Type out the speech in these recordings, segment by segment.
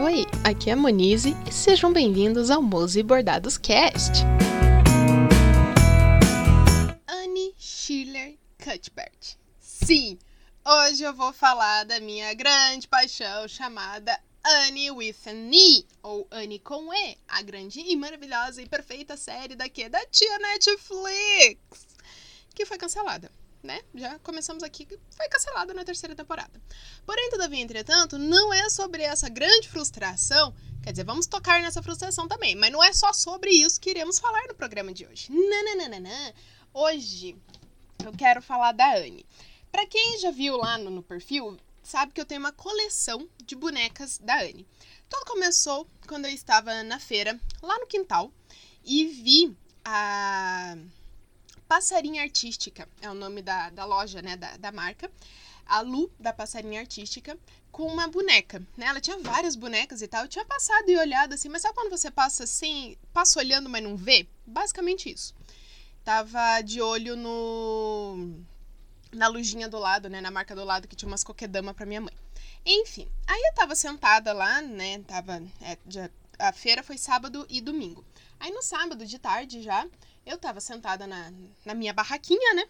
Oi, aqui é a Monize e sejam bem-vindos ao Mose Bordados Cast. Annie Schiller Cuthbert. Sim, hoje eu vou falar da minha grande paixão chamada Annie with an E, ou Annie com E, a grande e maravilhosa e perfeita série daqui da tia Netflix, que foi cancelada né? Já começamos aqui, foi cancelada na terceira temporada. Porém, todavia, entretanto, não é sobre essa grande frustração. Quer dizer, vamos tocar nessa frustração também, mas não é só sobre isso que iremos falar no programa de hoje. Nananana. Hoje eu quero falar da Anne. Para quem já viu lá no, no perfil, sabe que eu tenho uma coleção de bonecas da Anne. Tudo começou quando eu estava na feira, lá no quintal, e vi a Passarinha Artística, é o nome da, da loja, né, da, da marca. A Lu, da Passarinha Artística, com uma boneca, né? Ela tinha várias bonecas e tal. Eu tinha passado e olhado assim, mas sabe quando você passa assim, passa olhando, mas não vê? Basicamente isso. Tava de olho no na lojinha do lado, né, na marca do lado que tinha umas coquedama para minha mãe. Enfim, aí eu tava sentada lá, né, tava é, já, a feira foi sábado e domingo. Aí no sábado de tarde já, eu tava sentada na, na minha barraquinha, né?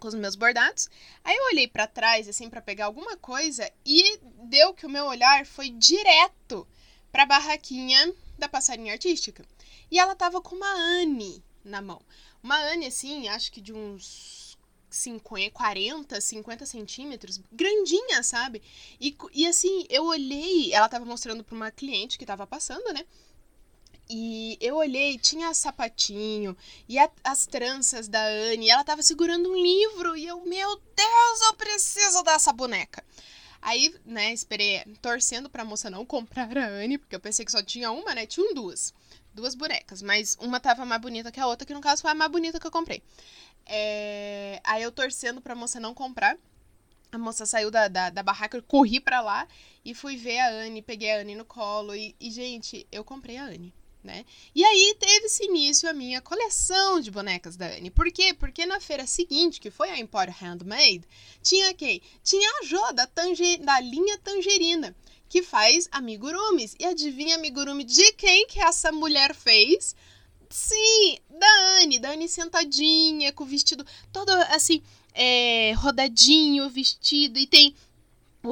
Com os meus bordados. Aí eu olhei para trás, assim, para pegar alguma coisa e deu que o meu olhar foi direto pra barraquinha da passarinha artística. E ela tava com uma Anne na mão. Uma Anne, assim, acho que de uns 50, 40, 50 centímetros, grandinha, sabe? E, e assim, eu olhei, ela tava mostrando pra uma cliente que tava passando, né? E eu olhei, tinha sapatinho e a, as tranças da Anne, e ela tava segurando um livro e eu, meu Deus, eu preciso dessa boneca. Aí, né, esperei torcendo pra moça não comprar a Anne, porque eu pensei que só tinha uma, né? Tinham duas. Duas bonecas, mas uma tava mais bonita que a outra, que no caso foi a mais bonita que eu comprei. É... Aí eu torcendo pra moça não comprar. A moça saiu da, da, da barraca, eu corri pra lá e fui ver a Anne, peguei a Anne no colo. E, e gente, eu comprei a Anne né? E aí teve-se início a minha coleção de bonecas da Anne. Por quê? Porque na feira seguinte, que foi a Emporium Handmade, tinha quem? Tinha a Jo, da, da linha Tangerina, que faz amigurumis. E adivinha amigurumi de quem que essa mulher fez? Sim, da Anne. Da Anne sentadinha, com o vestido todo assim, é, rodadinho, vestido. E tem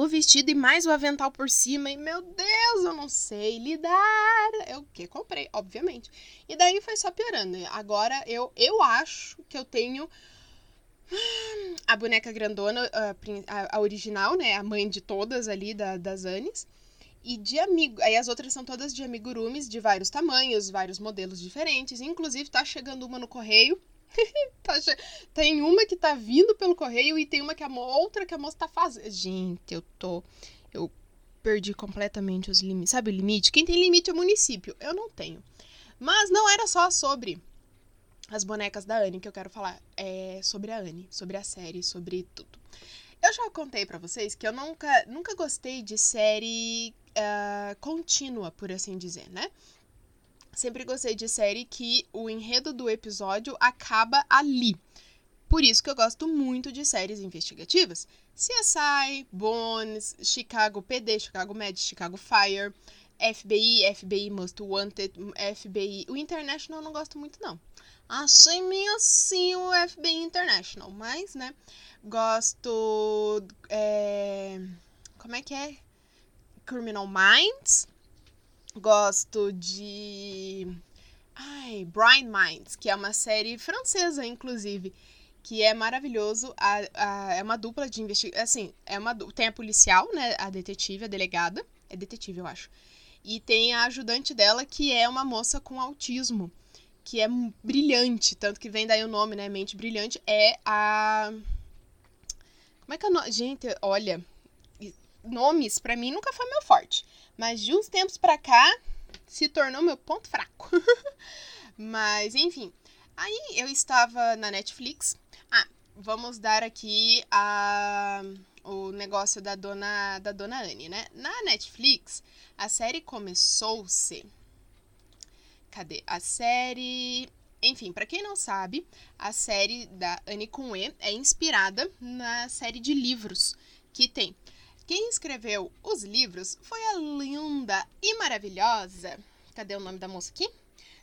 o vestido e mais o avental por cima. E meu Deus, eu não sei lidar. Eu que comprei, obviamente. E daí foi só piorando. Agora eu, eu acho que eu tenho a boneca grandona, a, a, original, né? A mãe de todas ali da, das Anis. E de amigo. Aí as outras são todas de amigurumis de vários tamanhos, vários modelos diferentes. Inclusive, tá chegando uma no correio tá, tem uma que tá vindo pelo correio e tem uma que a outra que a moça tá fazendo. Gente, eu tô. Eu perdi completamente os limites. Sabe o limite? Quem tem limite é o município. Eu não tenho. Mas não era só sobre as bonecas da Anne que eu quero falar. É sobre a Anne, sobre a série, sobre tudo. Eu já contei para vocês que eu nunca, nunca gostei de série uh, contínua, por assim dizer, né? Sempre gostei de série que o enredo do episódio acaba ali. Por isso que eu gosto muito de séries investigativas. CSI, Bones, Chicago PD, Chicago Med, Chicago Fire, FBI, FBI Most Wanted, FBI. O International eu não gosto muito, não. Achei meio assim o FBI International, mas, né? Gosto. É... Como é que é? Criminal Minds. Gosto de. Ai, Brian Minds, que é uma série francesa, inclusive, que é maravilhoso. A, a, é uma dupla de investigação. Assim, é uma, tem a policial, né? A detetive, a delegada. É detetive, eu acho. E tem a ajudante dela, que é uma moça com autismo, que é brilhante, tanto que vem daí o nome, né? Mente Brilhante. É a. Como é que é o nome? Gente, olha. Nomes, para mim, nunca foi meu forte. Mas de uns tempos pra cá se tornou meu ponto fraco. Mas enfim, aí eu estava na Netflix. Ah, vamos dar aqui a o negócio da dona da dona Anne, né? Na Netflix, a série começou-se Cadê? A série enfim, para quem não sabe, a série da Anne E é inspirada na série de livros que tem Quem escreveu os livros foi a linda e maravilhosa. Cadê o nome da moça aqui?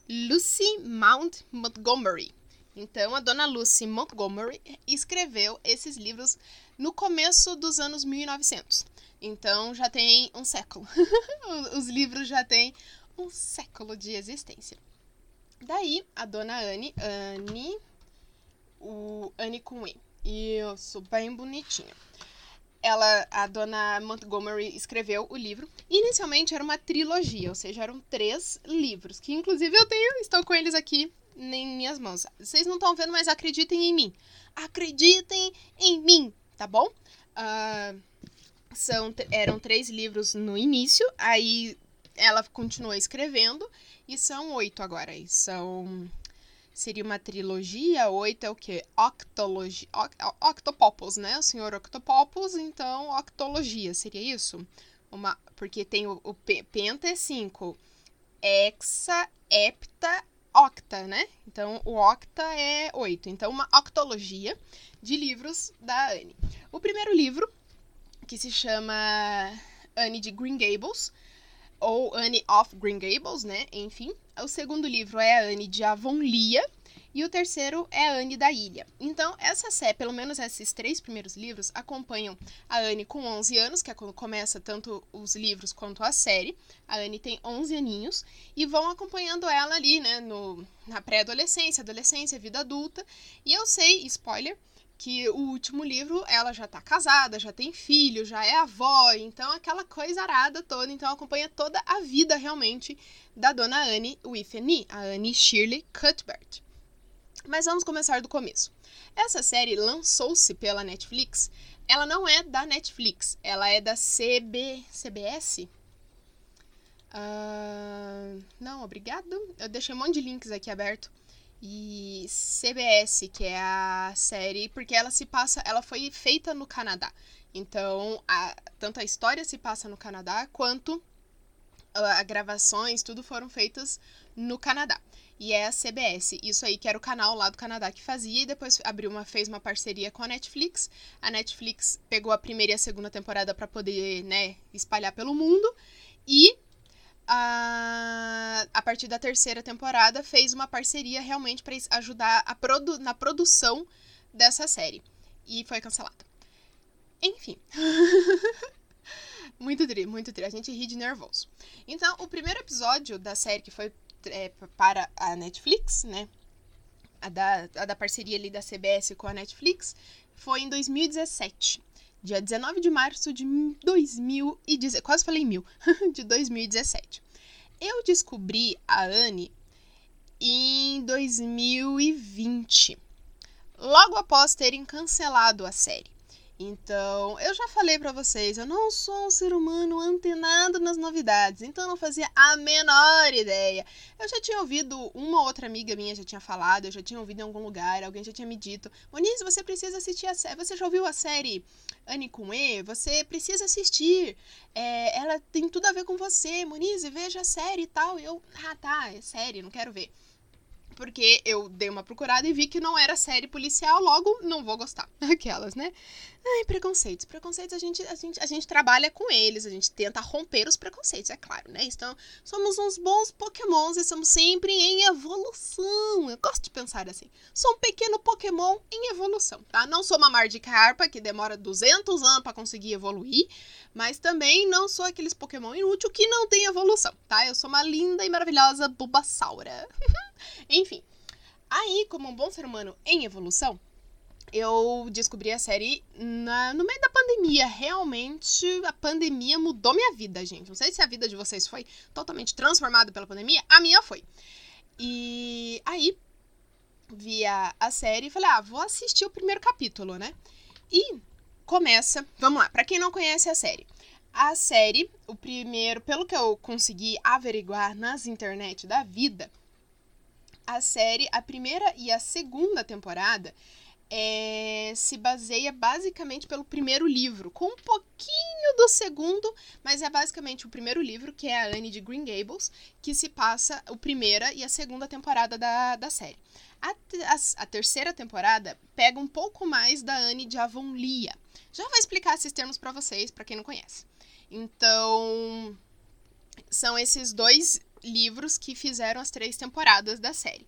Lucy Mount Montgomery. Então, a dona Lucy Montgomery escreveu esses livros no começo dos anos 1900. Então, já tem um século. Os livros já têm um século de existência. Daí, a dona Anne, Anne, o Anne com E. Isso, bem bonitinho. Ela, a dona Montgomery escreveu o livro. Inicialmente era uma trilogia, ou seja, eram três livros, que inclusive eu tenho, estou com eles aqui em minhas mãos. Vocês não estão vendo, mas acreditem em mim. Acreditem em mim, tá bom? Uh, são, eram três livros no início, aí ela continuou escrevendo, e são oito agora. E são. Seria uma trilogia, oito é o quê? Octologia. Octopopos, né? O senhor Octopopos, então octologia, seria isso? Uma, porque tem o, o penta é cinco. Hexa, hepta, octa, né? Então o octa é oito. Então, uma octologia de livros da Anne. O primeiro livro que se chama Anne de Green Gables, ou Anne of Green Gables, né? Enfim. O segundo livro é a Anne de Avonlea. E o terceiro é a Anne da Ilha. Então, essa série, pelo menos esses três primeiros livros, acompanham a Anne com 11 anos, que é quando começa tanto os livros quanto a série. A Anne tem 11 aninhos e vão acompanhando ela ali, né, no, na pré-adolescência, adolescência, vida adulta. E eu sei, spoiler, que o último livro ela já tá casada, já tem filho, já é avó, então aquela coisa arada toda, então acompanha toda a vida realmente da dona Anne Whitney, a Anne Shirley Cuthbert. Mas vamos começar do começo. Essa série lançou-se pela Netflix. Ela não é da Netflix, ela é da CB, CBS. Uh, não, obrigado. Eu deixei um monte de links aqui aberto e CBS, que é a série, porque ela se passa, ela foi feita no Canadá. Então, a, tanto a história se passa no Canadá, quanto a, a gravações, tudo foram feitas no Canadá. E é a CBS, isso aí que era o canal lá do Canadá que fazia, e depois abriu uma, fez uma parceria com a Netflix. A Netflix pegou a primeira e a segunda temporada para poder, né, espalhar pelo mundo. E a, a partir da terceira temporada, fez uma parceria realmente para ajudar a produ na produção dessa série. E foi cancelada. Enfim. muito tri, muito tri. A gente ri de nervoso. Então, o primeiro episódio da série que foi é, para a Netflix, né? A da, a da parceria ali da CBS com a Netflix, foi em 2017 dia 19 de março de 2017. Quase falei mil. de 2017. Eu descobri a Anne em 2020, logo após terem cancelado a série. Então, eu já falei para vocês, eu não sou um ser humano antenado nas novidades, então eu não fazia a menor ideia. Eu já tinha ouvido, uma outra amiga minha já tinha falado, eu já tinha ouvido em algum lugar, alguém já tinha me dito: Moniz, você precisa assistir a série. Você já ouviu a série Anne com E? Você precisa assistir. É, ela tem tudo a ver com você, Moniz, veja a série e tal. E eu, ah tá, é série, não quero ver porque eu dei uma procurada e vi que não era série policial, logo não vou gostar. Aquelas, né? Ai, preconceitos. Preconceitos a gente, a gente, a gente trabalha com eles, a gente tenta romper os preconceitos, é claro, né? Então, somos uns bons pokémons e somos sempre em evolução. Eu gosto de pensar assim. Sou um pequeno pokémon em evolução, tá? Não sou uma Magikarpa que demora 200 anos para conseguir evoluir, mas também não sou aqueles pokémon inútil que não tem evolução, tá? Eu sou uma linda e maravilhosa Bulbasaura. Enfim, aí, como um bom ser humano em evolução, eu descobri a série na, no meio da pandemia. Realmente, a pandemia mudou minha vida, gente. Não sei se a vida de vocês foi totalmente transformada pela pandemia. A minha foi. E aí, vi a, a série e falei, ah, vou assistir o primeiro capítulo, né? E começa. Vamos lá, para quem não conhece a série. A série, o primeiro, pelo que eu consegui averiguar nas internet da vida, a série, a primeira e a segunda temporada, é, se baseia basicamente pelo primeiro livro, com um pouquinho do segundo, mas é basicamente o primeiro livro, que é a Anne de Green Gables, que se passa a primeira e a segunda temporada da, da série. A, a, a terceira temporada pega um pouco mais da Anne de Avonlea. Já vou explicar esses termos para vocês, para quem não conhece. Então, são esses dois livros que fizeram as três temporadas da série.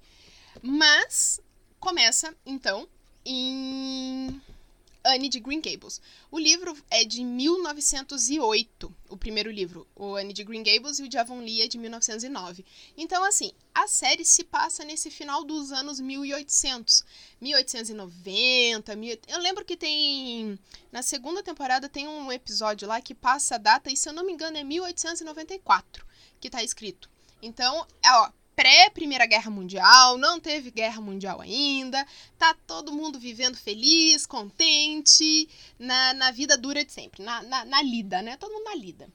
Mas começa, então, em Anne de Green Gables. O livro é de 1908, o primeiro livro. O Anne de Green Gables e o de Avonlea é de 1909. Então, assim, a série se passa nesse final dos anos 1800. 1890, mil... eu lembro que tem... Na segunda temporada tem um episódio lá que passa a data, e se eu não me engano é 1894, que tá escrito. Então, é, ó, pré-Primeira Guerra Mundial, não teve guerra mundial ainda, tá todo mundo vivendo feliz, contente, na, na vida dura de sempre, na, na, na lida, né? Todo mundo na lida.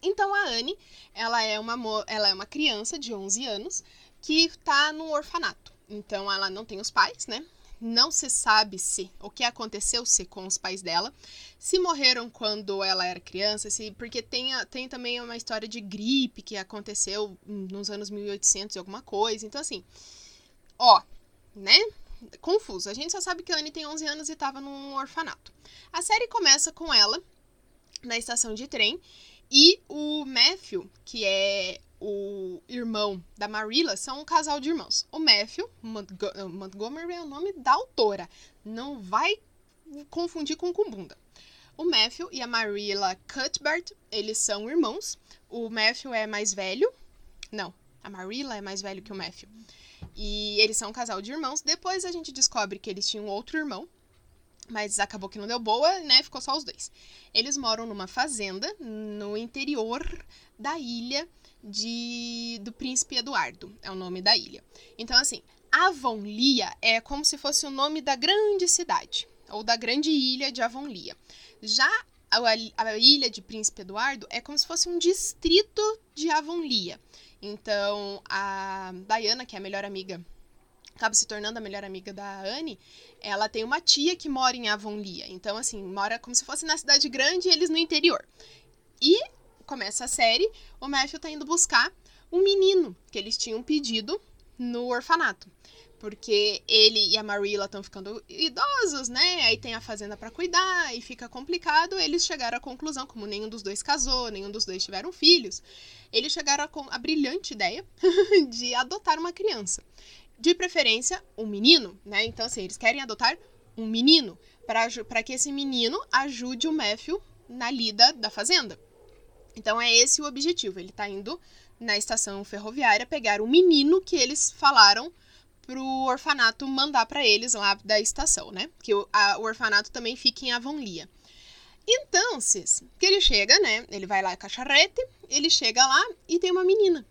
Então a Anne, ela é uma, ela é uma criança de 11 anos que tá no orfanato. Então ela não tem os pais, né? Não se sabe se o que aconteceu se com os pais dela, se morreram quando ela era criança, se porque tem, tem também uma história de gripe que aconteceu nos anos 1800 e alguma coisa. Então assim, ó, né? Confuso. A gente só sabe que a Anne tem 11 anos e estava num orfanato. A série começa com ela na estação de trem e o Matthew, que é o irmão da Marilla são um casal de irmãos. O Matthew, Montgomery é o nome da autora. Não vai confundir com Kumbunda. O Matthew e a Marilla Cuthbert, eles são irmãos. O Matthew é mais velho. Não, a Marilla é mais velho que o Matthew. E eles são um casal de irmãos. Depois a gente descobre que eles tinham outro irmão, mas acabou que não deu boa, né? Ficou só os dois. Eles moram numa fazenda no interior da ilha de do príncipe Eduardo, é o nome da ilha. Então, assim, Avonlea é como se fosse o nome da grande cidade, ou da grande ilha de Avonlea. Já a, ilha de Príncipe Eduardo é como se fosse um distrito de Avonlea. Então, a Diana, que é a melhor amiga, acaba se tornando a melhor amiga da Anne, ela tem uma tia que mora em Avonlea. Então, assim, mora como se fosse na cidade grande e eles no interior. E começa a série, o Matthew tá indo buscar um menino que eles tinham pedido no orfanato. Porque ele e a Marilla estão ficando idosos, né? Aí tem a fazenda para cuidar e fica complicado. Eles chegaram à conclusão, como nenhum dos dois casou, nenhum dos dois tiveram filhos, eles chegaram a, a brilhante ideia de adotar uma criança. De preferência, um menino, né? Então, assim, eles querem adotar um menino para que esse menino ajude o Matthew na lida da fazenda. Então é esse o objetivo. Ele está indo na estação ferroviária pegar o menino que eles falaram pro orfanato mandar para eles lá da estação, né? Que o, a, o orfanato também fica em Avonlea. Então, que ele chega, né? Ele vai lá com a ele chega lá e tem uma menina.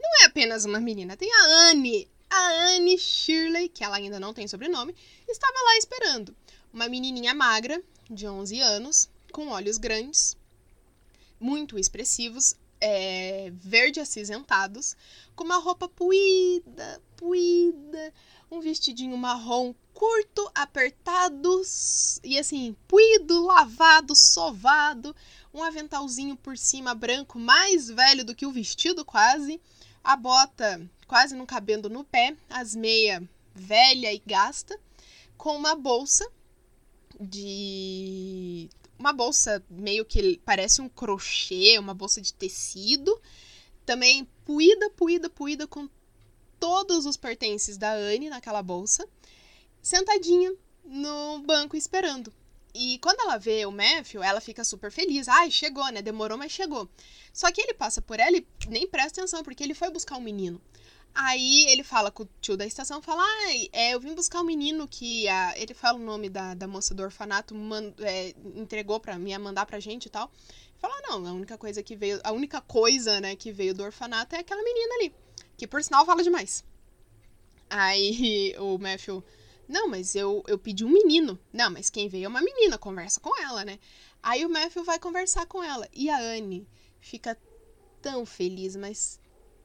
Não é apenas uma menina, tem a Anne. A Anne Shirley, que ela ainda não tem sobrenome, estava lá esperando. Uma menininha magra, de 11 anos, com olhos grandes, muito expressivos, é, verde acinzentados, com uma roupa puída, puída, um vestidinho marrom curto, apertado e assim, puído, lavado, sovado, um aventalzinho por cima branco, mais velho do que o vestido quase, a bota quase não cabendo no pé, as meia velha e gasta, com uma bolsa de uma bolsa meio que parece um crochê, uma bolsa de tecido. Também puída, puída, puída com todos os pertences da Anne naquela bolsa, sentadinha no banco esperando. E quando ela vê o Matthew, ela fica super feliz. Ai, chegou, né? Demorou, mas chegou. Só que ele passa por ela e nem presta atenção, porque ele foi buscar um menino. Aí ele fala com o tio da estação, fala, ah, é, eu vim buscar um menino que a... ele fala o nome da, da moça do orfanato, man, é, entregou para mim, mandar pra gente e tal. Fala, não, a única coisa que veio, a única coisa, né, que veio do orfanato é aquela menina ali, que por sinal fala demais. Aí o Matthew, não, mas eu, eu pedi um menino. Não, mas quem veio é uma menina, conversa com ela, né? Aí o Matthew vai conversar com ela. E a Anne fica tão feliz, mas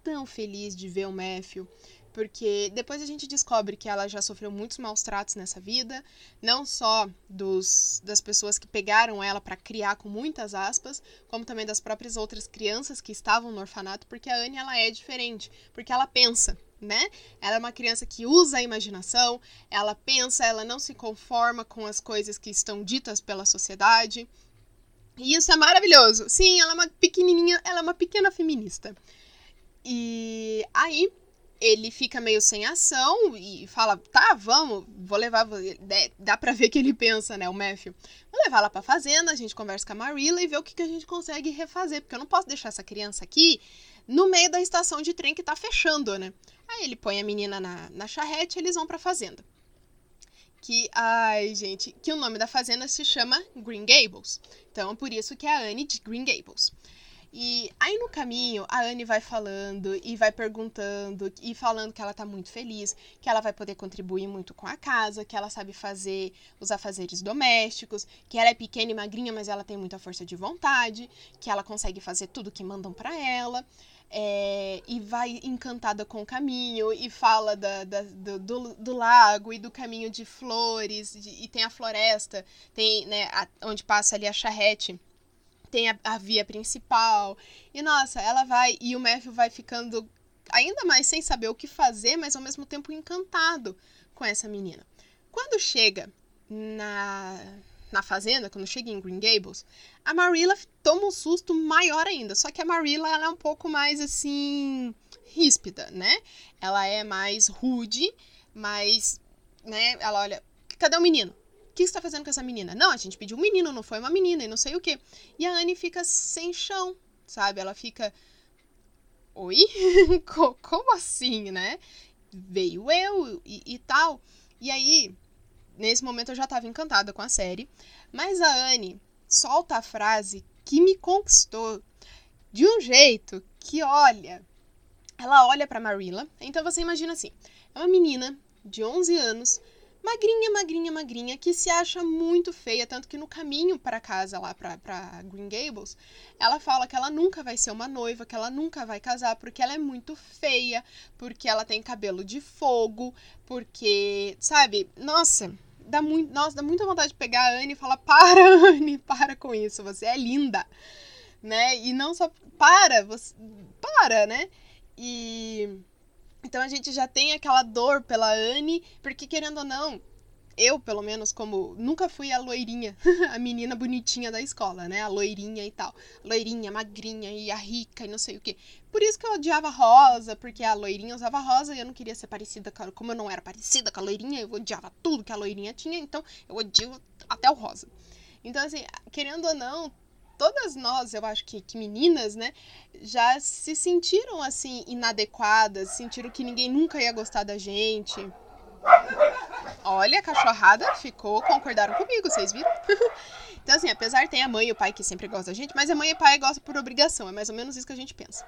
tão feliz de ver o Matthew, porque depois a gente descobre que ela já sofreu muitos maus tratos nessa vida, não só dos, das pessoas que pegaram ela para criar com muitas aspas, como também das próprias outras crianças que estavam no orfanato, porque a Anne ela é diferente, porque ela pensa, né? Ela é uma criança que usa a imaginação, ela pensa, ela não se conforma com as coisas que estão ditas pela sociedade. E isso é maravilhoso. Sim, ela é uma pequenininha, ela é uma pequena feminista. E aí ele fica meio sem ação e fala: tá, vamos, vou levar. Dá pra ver que ele pensa, né, o Matthew. Vou levar ela pra fazenda, a gente conversa com a Marilla e vê o que, que a gente consegue refazer, porque eu não posso deixar essa criança aqui no meio da estação de trem que tá fechando, né? Aí ele põe a menina na, na charrete e eles vão pra fazenda. Que, ai, gente, que o nome da fazenda se chama Green Gables. Então, por isso que é a Anne de Green Gables. E aí no caminho, a Anne vai falando e vai perguntando e falando que ela tá muito feliz, que ela vai poder contribuir muito com a casa, que ela sabe fazer os afazeres domésticos, que ela é pequena e magrinha, mas ela tem muita força de vontade, que ela consegue fazer tudo que mandam para ela. É, e vai encantada com o caminho e fala da, da do, do, do, lago e do caminho de flores de, e tem a floresta, tem né, a, onde passa ali a charrete tem a, a, via principal. E nossa, ela vai. E o Matthew vai ficando ainda mais sem saber o que fazer, mas ao mesmo tempo encantado com essa menina. Quando chega na, na fazenda, quando chega em Green Gables, a Marilla toma um susto maior ainda. Só que a Marilla ela é um pouco mais assim. ríspida, né? Ela é mais rude, mais. né? Ela olha. Cadê o menino? O que você tá fazendo com essa menina? Não, a gente pediu um menino, não foi uma menina e não sei o quê. E a Anne fica sem chão, sabe? Ela fica. Oi? Como assim, né? Veio eu e, e tal. E aí, nesse momento eu já tava encantada com a série. Mas a Anne solta a frase que me conquistou de um jeito que, olha, ela olha para Marilla. Então você imagina assim: é uma menina de 11 anos magrinha, magrinha, magrinha, que se acha muito feia, tanto que no caminho para casa lá para Green Gables, ela fala que ela nunca vai ser uma noiva, que ela nunca vai casar porque ela é muito feia, porque ela tem cabelo de fogo, porque, sabe? Nossa, dá muito, nossa, dá muita vontade de pegar a Anne e falar: "Para, Anne, para com isso, você é linda". Né? E não só para, você para, né? E então a gente já tem aquela dor pela Anne, porque querendo ou não, eu, pelo menos, como nunca fui a loirinha, a menina bonitinha da escola, né? A loirinha e tal. Loirinha, magrinha e a rica e não sei o quê. Por isso que eu odiava rosa, porque a loirinha usava rosa e eu não queria ser parecida com a, Como eu não era parecida com a loirinha, eu odiava tudo que a loirinha tinha, então eu odio até o rosa. Então, assim, querendo ou não, todas nós, eu acho que, que meninas, né, já se sentiram assim inadequadas, sentiram que ninguém nunca ia gostar da gente. Olha, a cachorrada ficou, concordaram comigo, vocês viram? então, assim, apesar ter a mãe e o pai que sempre gostam da gente, mas a mãe e o pai gostam por obrigação, é mais ou menos isso que a gente pensa.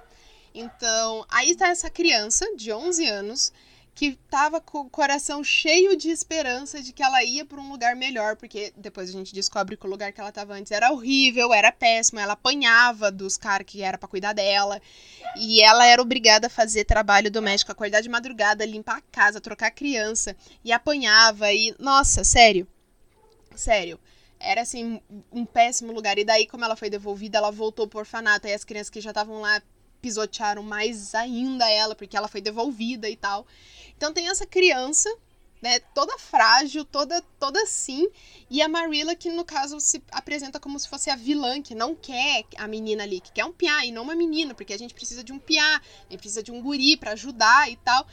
Então, aí está essa criança de 11 anos que tava com o coração cheio de esperança de que ela ia para um lugar melhor, porque depois a gente descobre que o lugar que ela tava antes era horrível, era péssimo, ela apanhava dos caras que era para cuidar dela, e ela era obrigada a fazer trabalho doméstico, acordar de madrugada, limpar a casa, trocar a criança, e apanhava e nossa, sério. Sério. Era assim um péssimo lugar. E daí como ela foi devolvida, ela voltou pro orfanato, e as crianças que já estavam lá pisotearam mais ainda ela, porque ela foi devolvida e tal. Então tem essa criança, né, toda frágil, toda toda assim, e a Marilla que no caso se apresenta como se fosse a vilã que não quer a menina ali, que quer um piá e não uma menina, porque a gente precisa de um piá, a gente precisa de um guri para ajudar e tal.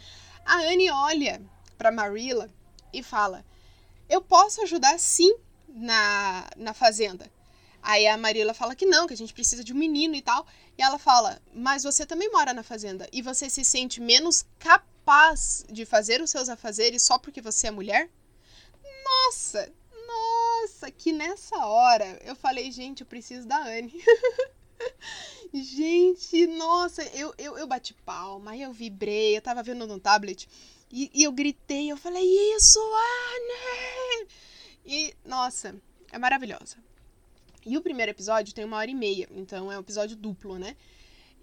A Anne olha para Marilla e fala: "Eu posso ajudar sim na na fazenda". Aí a Marilla fala que não, que a gente precisa de um menino e tal. E ela fala: Mas você também mora na fazenda e você se sente menos capaz capaz de fazer os seus afazeres só porque você é mulher? Nossa, nossa, que nessa hora eu falei, gente, eu preciso da Anne. gente, nossa, eu, eu, eu bati palma, eu vibrei, eu tava vendo no tablet e, e eu gritei, eu falei, isso, Anne! E, nossa, é maravilhosa. E o primeiro episódio tem uma hora e meia, então é um episódio duplo, né?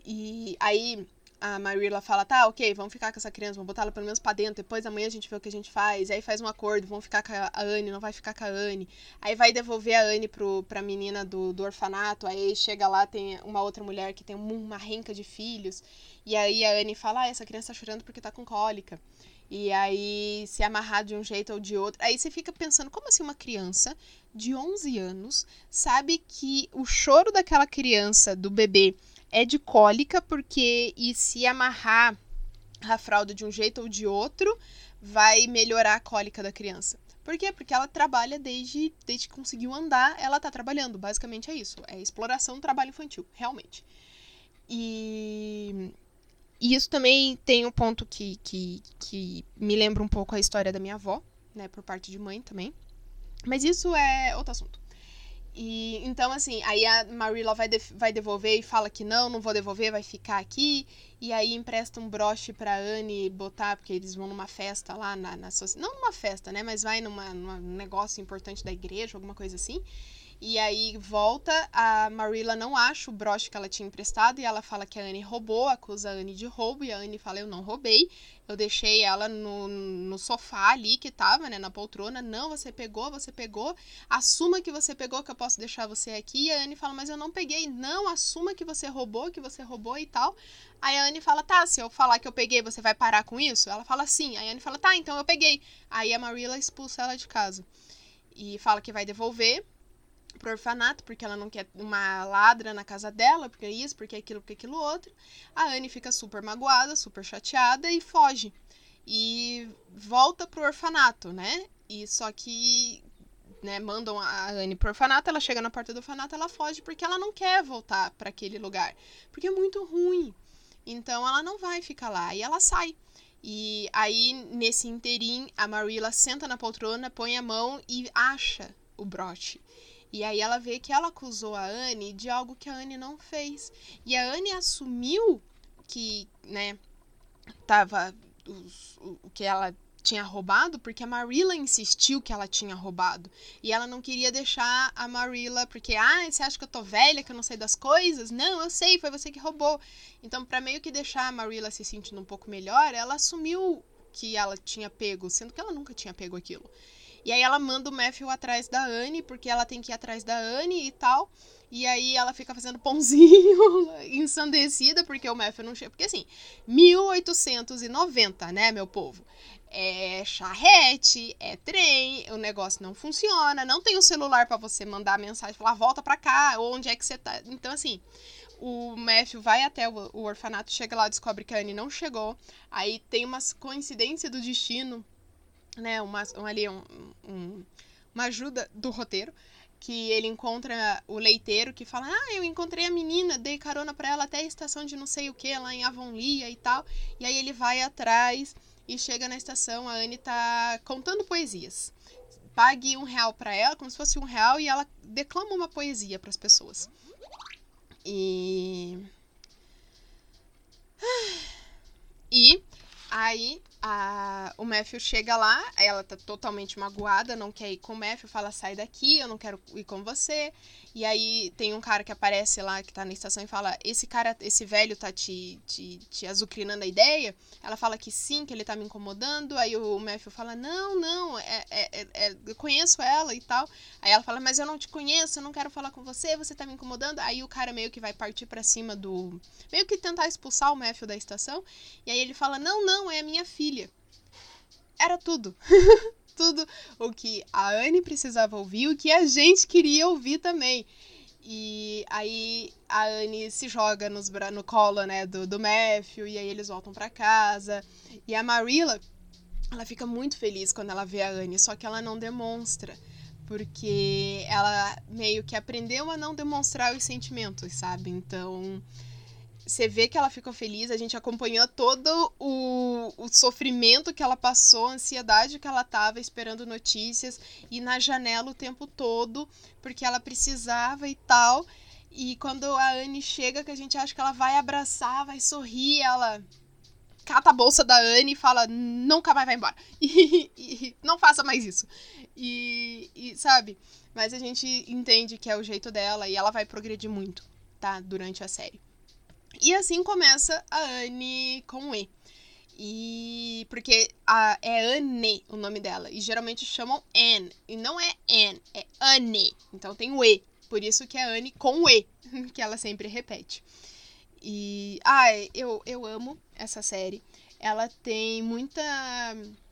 E aí a Marilla fala, tá, ok, vamos ficar com essa criança, vamos botar ela pelo menos pra dentro, depois amanhã a gente vê o que a gente faz, aí faz um acordo, vamos ficar com a Anne, não vai ficar com a Anne, aí vai devolver a Anne pro, pra menina do, do orfanato, aí chega lá, tem uma outra mulher que tem uma renca de filhos, e aí a Anne fala, ah, essa criança tá chorando porque tá com cólica. E aí se amarrar de um jeito ou de outro. Aí você fica pensando, como assim uma criança de 11 anos sabe que o choro daquela criança, do bebê, é de cólica, porque e se amarrar a fralda de um jeito ou de outro, vai melhorar a cólica da criança. Por quê? Porque ela trabalha desde, desde que conseguiu andar, ela tá trabalhando. Basicamente é isso. É exploração do trabalho infantil, realmente. E, e isso também tem um ponto que, que, que me lembra um pouco a história da minha avó, né? Por parte de mãe também. Mas isso é outro assunto. E então, assim, aí a Marilla vai, de, vai devolver e fala que não, não vou devolver, vai ficar aqui. E aí empresta um broche pra Anne botar, porque eles vão numa festa lá na, na Não numa festa, né? Mas vai numa, num negócio importante da igreja, alguma coisa assim. E aí volta, a Marilla não acha o broche que ela tinha emprestado e ela fala que a Anne roubou, acusa a Anne de roubo e a Anne fala: Eu não roubei, eu deixei ela no, no sofá ali que tava, né, na poltrona. Não, você pegou, você pegou, assuma que você pegou, que eu posso deixar você aqui. E a Anne fala: Mas eu não peguei, não, assuma que você roubou, que você roubou e tal. Aí a Anne fala: Tá, se eu falar que eu peguei, você vai parar com isso? Ela fala: Sim. Aí a Anne fala: Tá, então eu peguei. Aí a Marilla expulsa ela de casa e fala que vai devolver pro orfanato, porque ela não quer uma ladra na casa dela, porque é isso, porque é aquilo, porque é aquilo outro. A Anne fica super magoada, super chateada e foge. E volta pro orfanato, né? E só que, né, mandam a Anne pro orfanato, ela chega na porta do orfanato, ela foge porque ela não quer voltar para aquele lugar, porque é muito ruim. Então ela não vai ficar lá e ela sai. E aí, nesse interim, a Marilla senta na poltrona, põe a mão e acha o broche. E aí ela vê que ela acusou a Anne de algo que a Anne não fez. E a Anne assumiu que, né, tava os, o, que ela tinha roubado porque a Marilla insistiu que ela tinha roubado. E ela não queria deixar a Marilla porque, ah, você acha que eu tô velha, que eu não sei das coisas? Não, eu sei, foi você que roubou. Então, para meio que deixar a Marilla se sentindo um pouco melhor, ela assumiu que ela tinha pego, sendo que ela nunca tinha pego aquilo. E aí ela manda o Matthew atrás da Anne, porque ela tem que ir atrás da Anne e tal. E aí ela fica fazendo pãozinho ensandecida, porque o Matthew não chega. Porque assim, 1890, né, meu povo? É charrete, é trem, o negócio não funciona, não tem o um celular para você mandar mensagem, falar volta pra cá, onde é que você tá. Então, assim, o Matthew vai até o, orfanato, chega lá, descobre que a Anne não chegou. Aí tem uma coincidência do destino né, uma, ali um, um, uma ajuda do roteiro, que ele encontra o leiteiro que fala: "Ah, eu encontrei a menina, dei carona para ela até a estação de não sei o que lá em Avonlea e tal". E aí ele vai atrás e chega na estação, a Anne tá contando poesias. Pague um real para ela, como se fosse um real, e ela declama uma poesia para as pessoas. E e aí a, o Matthew chega lá, ela tá totalmente magoada, não quer ir com o Matthew, fala, sai daqui, eu não quero ir com você. E aí tem um cara que aparece lá, que tá na estação, e fala, esse cara, esse velho tá te, te, te azucrinando a ideia? Ela fala que sim, que ele tá me incomodando. Aí o Matthew fala, não, não, é, é, é, eu conheço ela e tal. Aí ela fala, mas eu não te conheço, eu não quero falar com você, você tá me incomodando. Aí o cara meio que vai partir para cima do... Meio que tentar expulsar o Matthew da estação. E aí ele fala, não, não, é a minha filha. Era tudo. tudo o que a Anne precisava ouvir, o que a gente queria ouvir também. E aí a Anne se joga nos, no colo, né, do, do Matthew, e aí eles voltam para casa. E a Marilla, ela fica muito feliz quando ela vê a Anne, só que ela não demonstra. Porque ela meio que aprendeu a não demonstrar os sentimentos, sabe? Então, você vê que ela ficou feliz, a gente acompanhou todo o, o sofrimento que ela passou, a ansiedade que ela tava esperando notícias e na janela o tempo todo, porque ela precisava e tal. E quando a Anne chega, que a gente acha que ela vai abraçar, vai sorrir, ela cata a bolsa da Anne e fala: nunca mais vai embora. E, e não faça mais isso. E, e, sabe? Mas a gente entende que é o jeito dela e ela vai progredir muito, tá? Durante a série. E assim começa a Anne com E. E porque a, é Anne o nome dela. E geralmente chamam Anne. E não é Anne, é Anne. Então tem o E. Por isso que é Anne com o E, que ela sempre repete. E. Ai, eu, eu amo essa série. Ela tem muita.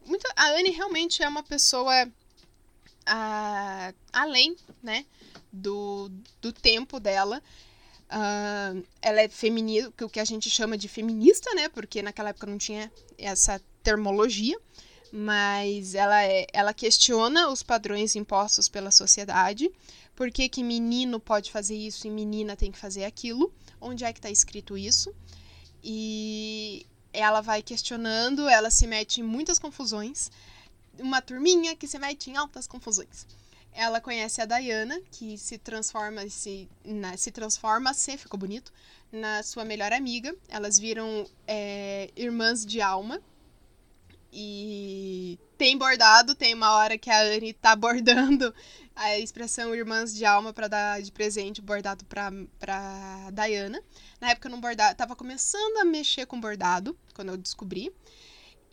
muita a Anne realmente é uma pessoa. Uh, além, né? Do, do tempo dela. Uh, ela é feminista, o que a gente chama de feminista, né? Porque naquela época não tinha essa termologia. Mas ela, é, ela questiona os padrões impostos pela sociedade. Por que, que menino pode fazer isso e menina tem que fazer aquilo? Onde é que está escrito isso? E ela vai questionando, ela se mete em muitas confusões. Uma turminha que se mete em altas confusões ela conhece a Diana, que se transforma se, na, se transforma, se ficou bonito, na sua melhor amiga. Elas viram é, irmãs de alma. E tem bordado, tem uma hora que a Anne tá bordando a expressão irmãs de alma para dar de presente bordado pra, pra Diana. Na época eu não bordava, tava começando a mexer com bordado, quando eu descobri.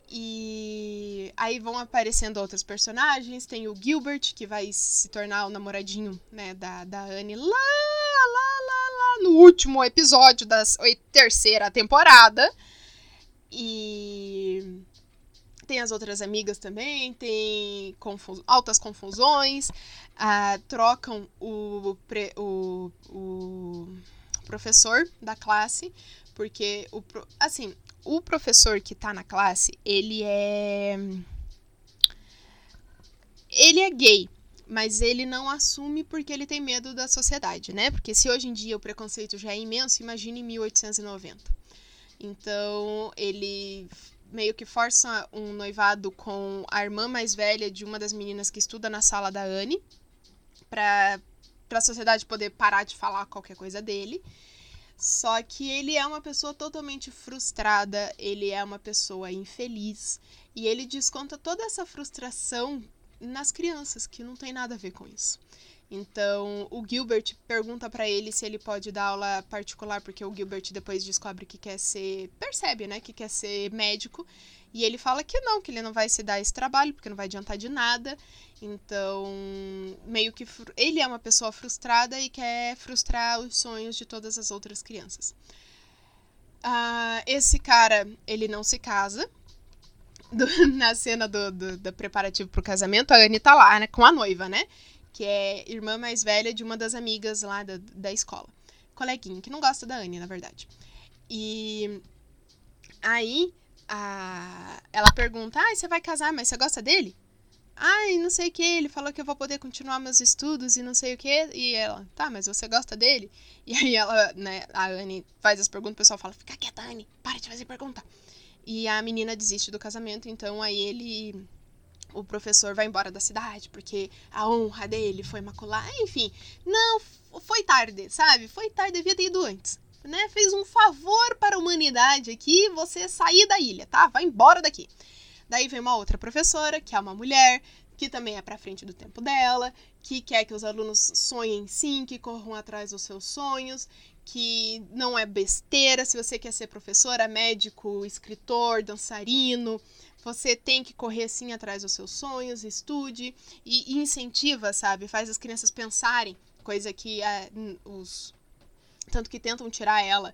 E aí vão aparecendo outros personagens. Tem o Gilbert, que vai se tornar o namoradinho né, da, da Anne lá, lá, lá, lá no último episódio da terceira temporada. E tem as outras amigas também, tem confus altas confusões, uh, trocam o, o, o professor da classe, porque o assim, o professor que tá na classe, ele é. Ele é gay, mas ele não assume porque ele tem medo da sociedade, né? Porque se hoje em dia o preconceito já é imenso, imagine em 1890. Então, ele meio que força um noivado com a irmã mais velha de uma das meninas que estuda na sala da Anne, para a sociedade poder parar de falar qualquer coisa dele. Só que ele é uma pessoa totalmente frustrada, ele é uma pessoa infeliz e ele desconta toda essa frustração nas crianças, que não tem nada a ver com isso. Então, o Gilbert pergunta para ele se ele pode dar aula particular, porque o Gilbert depois descobre que quer ser, percebe, né, que quer ser médico, e ele fala que não, que ele não vai se dar esse trabalho, porque não vai adiantar de nada. Então, meio que ele é uma pessoa frustrada e quer frustrar os sonhos de todas as outras crianças. Uh, esse cara, ele não se casa. Do, na cena do, do, do preparativo pro casamento, a Anne tá lá, né, com a noiva, né? Que é irmã mais velha de uma das amigas lá da, da escola. Coleguinha, que não gosta da Anne, na verdade. E aí, a, ela pergunta: Ah, você vai casar, mas você gosta dele? Ai, não sei o que, ele falou que eu vou poder continuar meus estudos e não sei o que. E ela, tá, mas você gosta dele? E aí ela, né, a Anne faz as perguntas, o pessoal fala, fica quieta, Anne, para de fazer pergunta. E a menina desiste do casamento, então aí ele. O professor vai embora da cidade, porque a honra dele foi macular. Enfim, não, foi tarde, sabe? Foi tarde, devia ter ido antes. Né? Fez um favor para a humanidade aqui, você sair da ilha, tá? Vai embora daqui. Daí vem uma outra professora, que é uma mulher, que também é para frente do tempo dela, que quer que os alunos sonhem sim, que corram atrás dos seus sonhos, que não é besteira. Se você quer ser professora, médico, escritor, dançarino, você tem que correr sim atrás dos seus sonhos, estude e, incentiva, sabe? Faz as crianças pensarem, coisa que é, os tanto que tentam tirar ela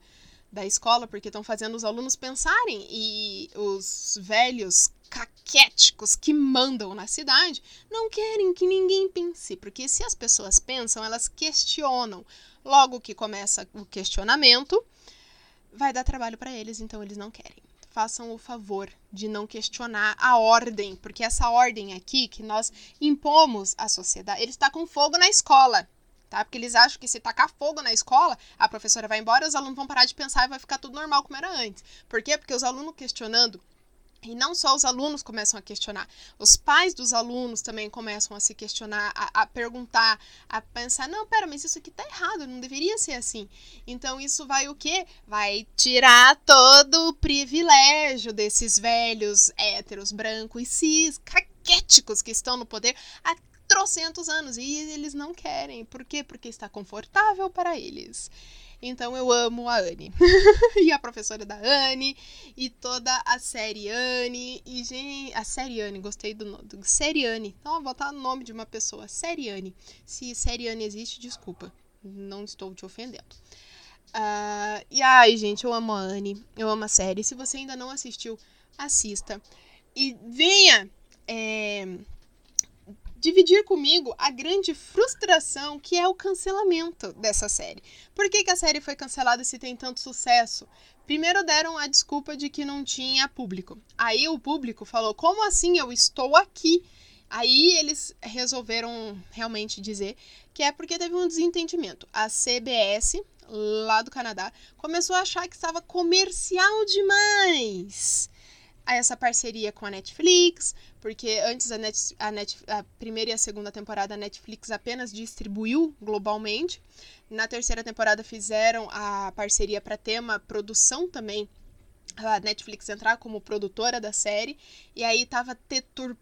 da escola porque estão fazendo os alunos pensarem e os velhos caquéticos que mandam na cidade não querem que ninguém pense, porque se as pessoas pensam, elas questionam. Logo que começa o questionamento, vai dar trabalho para eles, então eles não querem. Façam o favor de não questionar a ordem, porque essa ordem aqui que nós impomos à sociedade, ele está com fogo na escola tá? Porque eles acham que se tacar fogo na escola, a professora vai embora, os alunos vão parar de pensar e vai ficar tudo normal como era antes. Por quê? Porque os alunos questionando e não só os alunos começam a questionar, os pais dos alunos também começam a se questionar, a, a, perguntar, a pensar, não, pera, mas isso aqui tá errado, não deveria ser assim. Então isso vai o quê? Vai tirar todo o privilégio desses velhos héteros, brancos e cis, caquéticos que estão no poder trocentos anos e eles não querem. Por quê? Porque está confortável para eles. Então eu amo a Anne. e a professora da Anne, e toda a série Anne. E, gente, a série Anne, gostei do nome. Série Anne. Então, vou botar o nome de uma pessoa. Série Anne. Se série Anne existe, desculpa. Não estou te ofendendo. Uh, e ai, gente, eu amo a Anne. Eu amo a série. Se você ainda não assistiu, assista. E venha. É dividir comigo a grande frustração que é o cancelamento dessa série. Por que, que a série foi cancelada se tem tanto sucesso? Primeiro deram a desculpa de que não tinha público. Aí o público falou: como assim eu estou aqui? Aí eles resolveram realmente dizer que é porque teve um desentendimento. A CBS, lá do Canadá, começou a achar que estava comercial demais essa parceria com a Netflix, porque antes a, Net, a, Net, a primeira e a segunda temporada a Netflix apenas distribuiu globalmente. Na terceira temporada fizeram a parceria para ter uma produção também a Netflix entrar como produtora da série e aí tava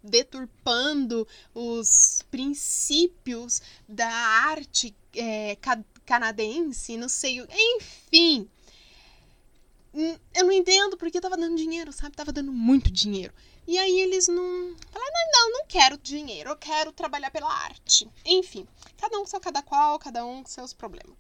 deturpando os princípios da arte é, canadense, não sei, enfim, eu não entendo porque tava dando dinheiro, sabe? Tava dando muito dinheiro. E aí eles não. Falaram, não, não, não quero dinheiro, eu quero trabalhar pela arte. Enfim, cada um com seu cada qual, cada um com seus problemas.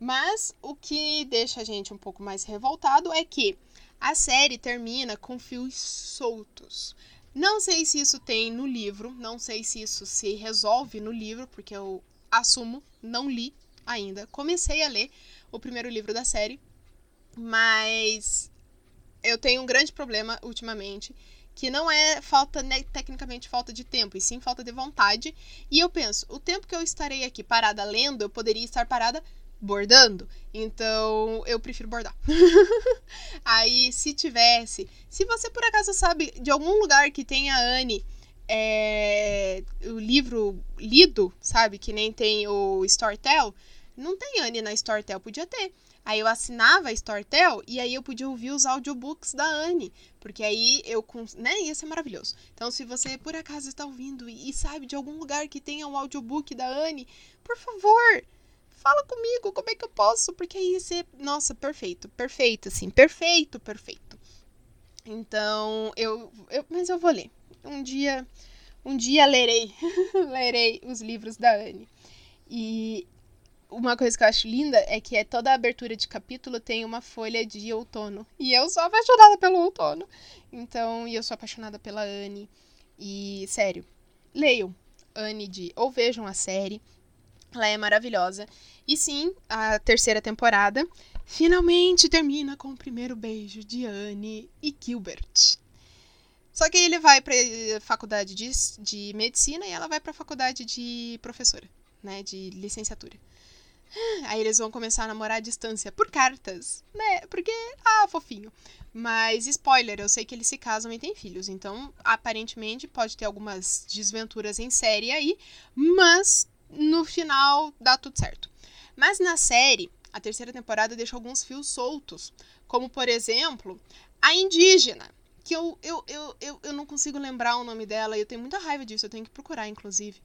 Mas o que deixa a gente um pouco mais revoltado é que a série termina com fios soltos. Não sei se isso tem no livro, não sei se isso se resolve no livro, porque eu assumo, não li ainda. Comecei a ler o primeiro livro da série, mas eu tenho um grande problema ultimamente, que não é falta, né, tecnicamente falta de tempo, e sim falta de vontade. E eu penso, o tempo que eu estarei aqui parada lendo, eu poderia estar parada bordando. Então, eu prefiro bordar. Aí, se tivesse, se você por acaso sabe de algum lugar que tenha a Anne é, o livro lido, sabe, que nem tem o Storytel, não tem Anne na Storytel, podia ter. Aí eu assinava a Storytel e aí eu podia ouvir os audiobooks da Anne, porque aí eu, né, ia ser maravilhoso. Então, se você por acaso está ouvindo e sabe de algum lugar que tenha um audiobook da Anne, por favor, fala comigo, como é que eu posso? Porque aí ser, nossa, perfeito, perfeito, assim, perfeito, perfeito. Então, eu, eu mas eu vou ler. Um dia, um dia lerei, lerei os livros da Anne. E uma coisa que eu acho linda é que é toda a abertura de capítulo tem uma folha de outono. E eu sou apaixonada pelo outono. Então, e eu sou apaixonada pela Anne. E, sério, leiam Anne de. Ou vejam a série. Ela é maravilhosa. E sim, a terceira temporada finalmente termina com o primeiro beijo de Anne e Gilbert. Só que ele vai para faculdade de, de medicina e ela vai para faculdade de professora, né, de licenciatura. Aí eles vão começar a namorar à distância por cartas, né? Porque, ah, fofinho. Mas, spoiler, eu sei que eles se casam e têm filhos. Então, aparentemente, pode ter algumas desventuras em série aí. Mas, no final, dá tudo certo. Mas na série, a terceira temporada deixa alguns fios soltos. Como, por exemplo, a indígena. Que eu, eu, eu, eu, eu não consigo lembrar o nome dela. E eu tenho muita raiva disso. Eu tenho que procurar, inclusive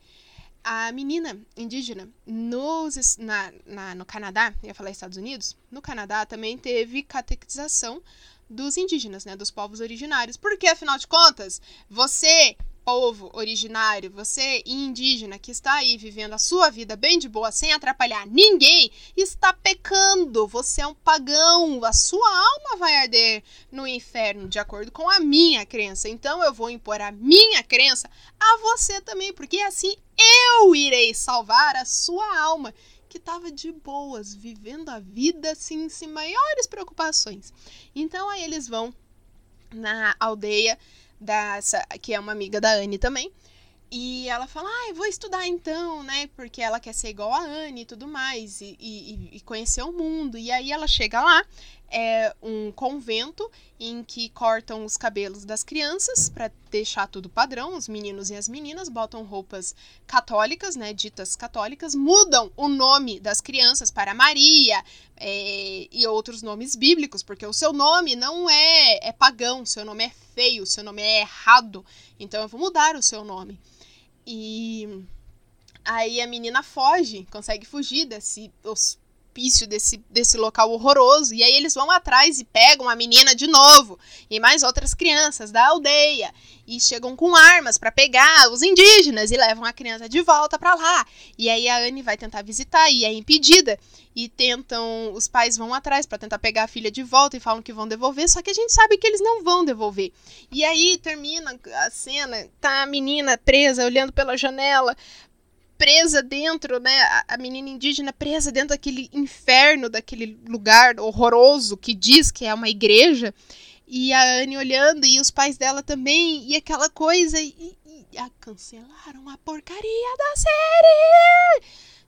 a menina indígena nos, na, na, no Canadá, ia falar Estados Unidos, no Canadá também teve catequização dos indígenas, né, dos povos originários. Porque, afinal de contas, você povo originário, você indígena que está aí vivendo a sua vida bem de boa, sem atrapalhar ninguém, está pecando. Você é um pagão. A sua alma vai arder no inferno, de acordo com a minha crença. Então eu vou impor a minha crença a você também, porque assim eu irei salvar a sua alma que estava de boas, vivendo a vida assim, sem maiores preocupações. Então aí eles vão na aldeia dessa, que é uma amiga da Anne também. E ela fala, ah, eu vou estudar então, né? Porque ela quer ser igual a Anne e tudo mais, e, e, e conhecer o mundo. E aí ela chega lá, é um convento em que cortam os cabelos das crianças para deixar tudo padrão. Os meninos e as meninas botam roupas católicas, né, ditas católicas, mudam o nome das crianças para Maria é, e outros nomes bíblicos, porque o seu nome não é, é pagão, seu nome é feio, seu nome é errado. Então eu vou mudar o seu nome. E aí a menina foge, consegue fugir desse desse, desse local horroroso. E aí eles vão atrás e pegam a menina de novo. E mais outras crianças da aldeia. E chegam com armas para pegar os indígenas e levam a criança de volta para lá. E aí a Anne vai tentar visitar e é impedida. E tentam, os pais vão atrás para tentar pegar a filha de volta e falam que vão devolver, só que a gente sabe que eles não vão devolver. E aí termina a cena, tá a menina presa olhando pela janela, presa dentro, né? A, menina indígena presa dentro daquele inferno, daquele lugar horroroso que diz que é uma igreja. E a Anne olhando, e os pais dela também, e aquela coisa. E, e cancelaram a porcaria da série!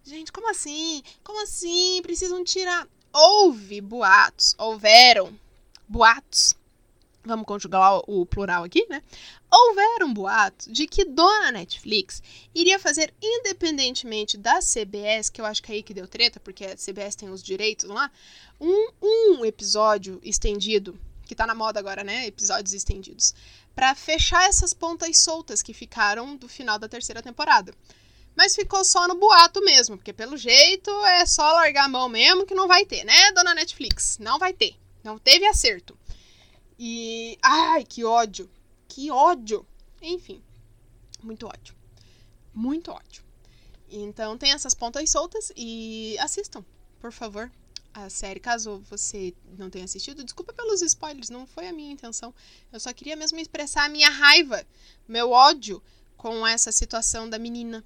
Gente, como assim? Como assim? Precisam tirar. Houve boatos, houveram boatos vamos conjugar o plural aqui, né? Houveram boatos de que dona Netflix iria fazer, independentemente da CBS, que eu acho que é aí que deu treta, porque a CBS tem os direitos lá, um, um episódio estendido, que tá na moda agora, né? Episódios estendidos, para fechar essas pontas soltas que ficaram do final da terceira temporada. Mas ficou só no boato mesmo, porque pelo jeito é só largar a mão mesmo que não vai ter, né, dona Netflix? Não vai ter. Não teve acerto. E. Ai, que ódio! Que ódio! Enfim, muito ódio. Muito ódio. Então tem essas pontas soltas e assistam, por favor, a série. Caso você não tenha assistido, desculpa pelos spoilers, não foi a minha intenção. Eu só queria mesmo expressar a minha raiva, meu ódio com essa situação da menina.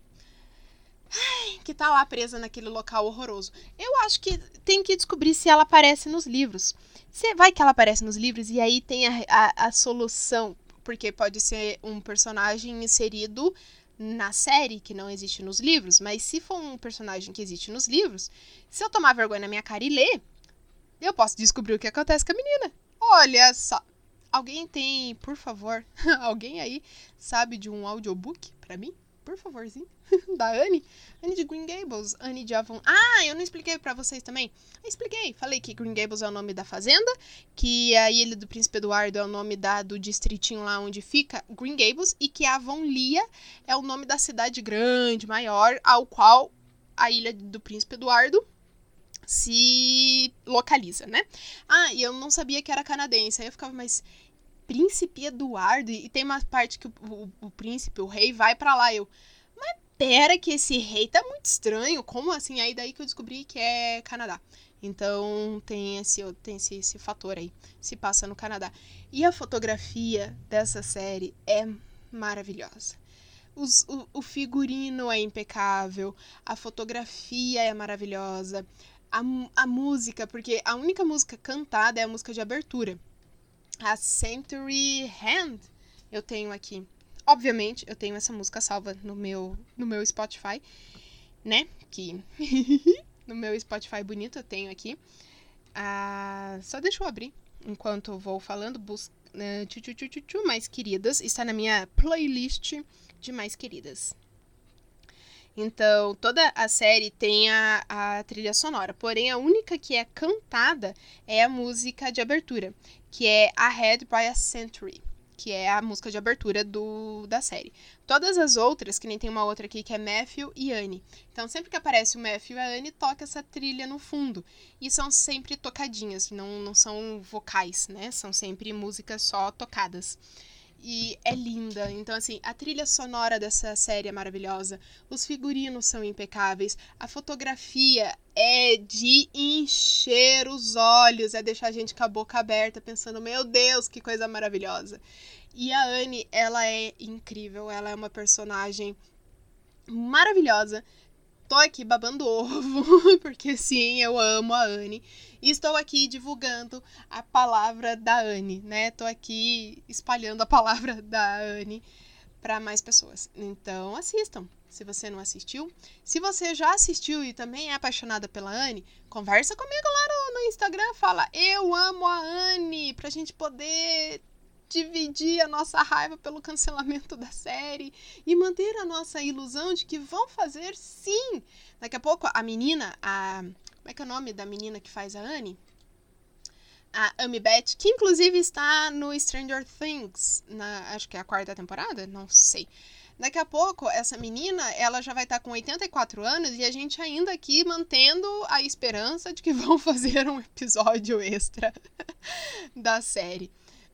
Que tá lá presa naquele local horroroso. Eu acho que tem que descobrir se ela aparece nos livros. Você vai que ela aparece nos livros e aí tem a, a, a solução, porque pode ser um personagem inserido na série que não existe nos livros, mas se for um personagem que existe nos livros, se eu tomar vergonha na minha cara e ler, eu posso descobrir o que acontece com a menina. Olha só. Alguém tem, por favor, alguém aí sabe de um audiobook para mim? Por favorzinho. da Anne. Anne de Green Gables, Anne de Avon. Ah, eu não expliquei para vocês também. Eu expliquei. Falei que Green Gables é o nome da fazenda, que a Ilha do Príncipe Eduardo é o nome da, do distritinho lá onde fica Green Gables e que Avonlea é o nome da cidade grande, maior, ao qual a Ilha do Príncipe Eduardo se localiza, né? Ah, e eu não sabia que era canadense. Aí eu ficava, mas Príncipe Eduardo? E tem uma parte que o, o, o príncipe, o rei, vai para lá. Eu, mas pera que esse rei tá muito estranho. Como assim? Aí daí que eu descobri que é Canadá. Então tem esse, tem esse, esse fator aí. Se passa no Canadá. E a fotografia dessa série é maravilhosa. Os, o, o, figurino é impecável, a fotografia é maravilhosa, a, a música, porque a única música cantada é a música de abertura. A Century Hand eu tenho aqui. Obviamente, eu tenho essa música salva no meu, no meu Spotify, né? Que no meu Spotify bonito eu tenho aqui. Ah, só deixa eu abrir enquanto eu vou falando. Bus uh, tchu, tchu, tchu, tchu, mais queridas. Está na minha playlist de mais queridas. Então, toda a série tem a, a, trilha sonora, porém a única que é cantada é a música de abertura, que é Ahead by a Century que é a música de abertura do, da série. Todas as outras, que nem tem uma outra aqui que é Matthew e Anne. Então, sempre que aparece o Matthew e a Anne, toca essa trilha no fundo. E são sempre tocadinhas, não, não são vocais, né? São sempre músicas só tocadas e é linda. Então, assim, a trilha sonora dessa série é maravilhosa, os figurinos são impecáveis, a fotografia é de encher os olhos, é deixar a gente com a boca aberta pensando, meu Deus, que coisa maravilhosa. E a Anne, ela é incrível, ela é uma personagem maravilhosa tô aqui babando ovo, porque sim, eu amo a Anne. E estou aqui divulgando a palavra da Anne, né? Tô aqui espalhando a palavra da Anne para mais pessoas. Então, assistam, se você não assistiu. Se você já assistiu e também é apaixonada pela Anne, conversa comigo lá no, Instagram, fala: "Eu amo a Anne", pra gente poder dividir a nossa raiva pelo cancelamento da série e manter a nossa ilusão de que vão fazer sim. Daqui a pouco a menina, a como é que é o nome da menina que faz a Anne? A Amy Beth, que inclusive está no Stranger Things, na, acho que é a quarta temporada, não sei. Daqui a pouco, essa menina, ela já vai estar com 84 anos e a gente ainda aqui mantendo a esperança de que vão fazer um episódio extra da série.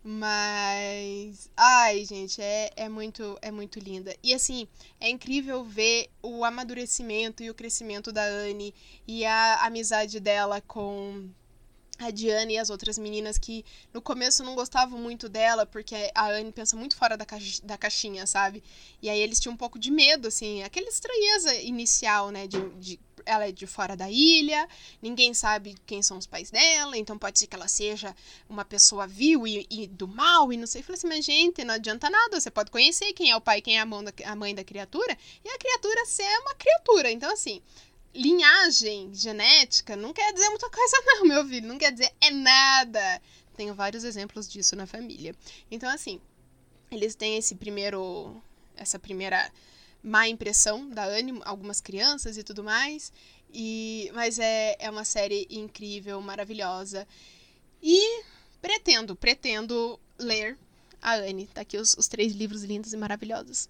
Mas, ai, gente, é, é muito é muito linda. E assim, é incrível ver o amadurecimento e o crescimento da Anne e a amizade dela com a Diana e as outras meninas que no começo não gostavam muito dela, porque a Anne pensa muito fora da, caixa, da caixinha, sabe? E aí eles tinham um pouco de medo, assim, aquela estranheza inicial, né? De, de, ela é de fora da ilha, ninguém sabe quem são os pais dela, então pode ser que ela seja uma pessoa vil e, e do mal e não sei. Eu falei assim, mas gente, não adianta nada, você pode conhecer quem é o pai, quem é a, mão da, a mãe da criatura, e a criatura ser uma criatura. Então, assim, linhagem genética não quer dizer muita coisa, não, meu filho. Não quer dizer é nada. Tenho vários exemplos disso na família. Então, assim, eles têm esse primeiro. Essa primeira má impressão da Anne, algumas crianças e tudo mais. E, mas é, é uma série incrível, maravilhosa. E pretendo, pretendo ler a Anne. Tá aqui os, os três livros lindos e maravilhosos.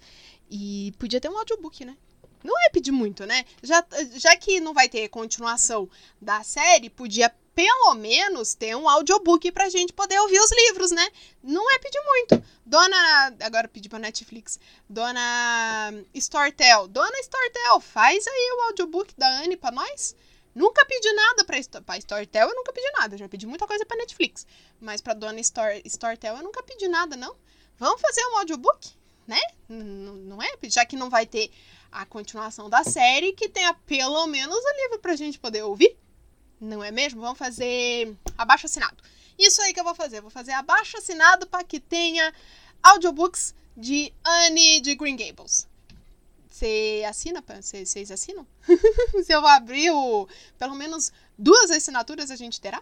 E podia ter um audiobook, né? Não é pedir muito, né? Já, já que não vai ter continuação da série, podia pelo menos ter um audiobook pra gente poder ouvir os livros, né? Não é pedir muito. Dona. Agora pedi pra Netflix. Dona Storytel. Dona Storytel, faz aí o audiobook da Anne pra nós. Nunca pedi nada pra, pra Storytel, eu nunca pedi nada. Já pedi muita coisa pra Netflix. Mas pra Dona Story, Storytel eu nunca pedi nada, não. Vamos fazer um audiobook? Né? Não é? Já que não vai ter a continuação da série, que tenha pelo menos o livro pra gente poder ouvir. Não é mesmo? Vamos fazer abaixo assinado. Isso aí que eu vou fazer. Vou fazer abaixo assinado para que tenha audiobooks de Anne de Green Gables. Você assina? Vocês assinam? Se eu abrir o. Pelo menos duas assinaturas a gente terá?